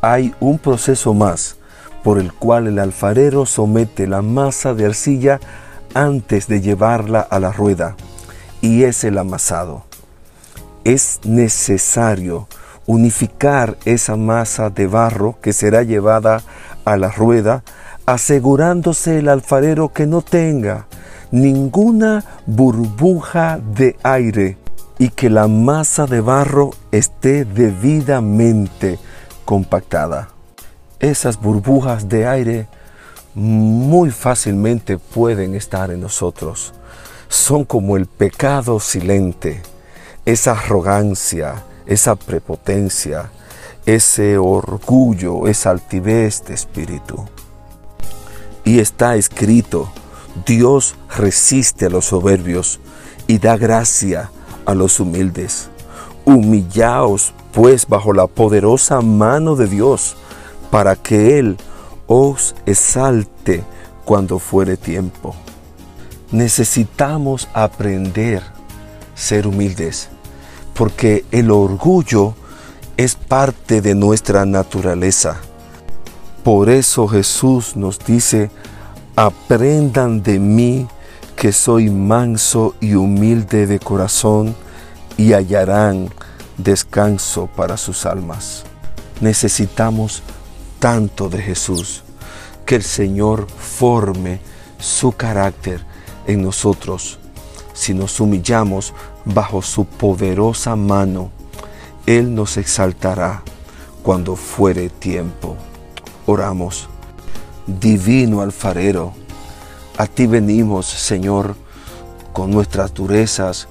hay un proceso más por el cual el alfarero somete la masa de arcilla antes de llevarla a la rueda, y es el amasado. Es necesario unificar esa masa de barro que será llevada a la rueda, asegurándose el alfarero que no tenga ninguna burbuja de aire y que la masa de barro esté debidamente compactada. Esas burbujas de aire muy fácilmente pueden estar en nosotros. Son como el pecado silente, esa arrogancia, esa prepotencia, ese orgullo, esa altivez de espíritu. Y está escrito, Dios resiste a los soberbios y da gracia a los humildes. Humillaos pues bajo la poderosa mano de Dios, para que Él os exalte cuando fuere tiempo. Necesitamos aprender a ser humildes, porque el orgullo es parte de nuestra naturaleza. Por eso Jesús nos dice, aprendan de mí que soy manso y humilde de corazón y hallarán descanso para sus almas. Necesitamos tanto de Jesús que el Señor forme su carácter en nosotros. Si nos humillamos bajo su poderosa mano, Él nos exaltará cuando fuere tiempo. Oramos. Divino alfarero, a ti venimos, Señor, con nuestras durezas,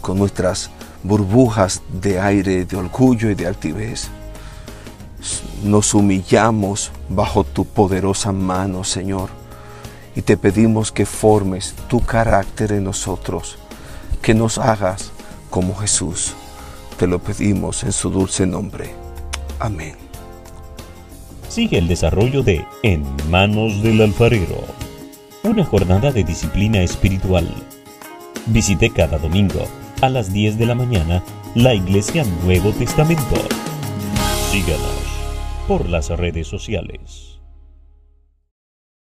con nuestras burbujas de aire, de orgullo y de altivez. Nos humillamos bajo tu poderosa mano, Señor, y te pedimos que formes tu carácter en nosotros, que nos hagas como Jesús. Te lo pedimos en su dulce nombre. Amén. Sigue el desarrollo de En manos del alfarero, una jornada de disciplina espiritual. Visite cada domingo a las 10 de la mañana la Iglesia Nuevo Testamento. Síganos por las redes sociales.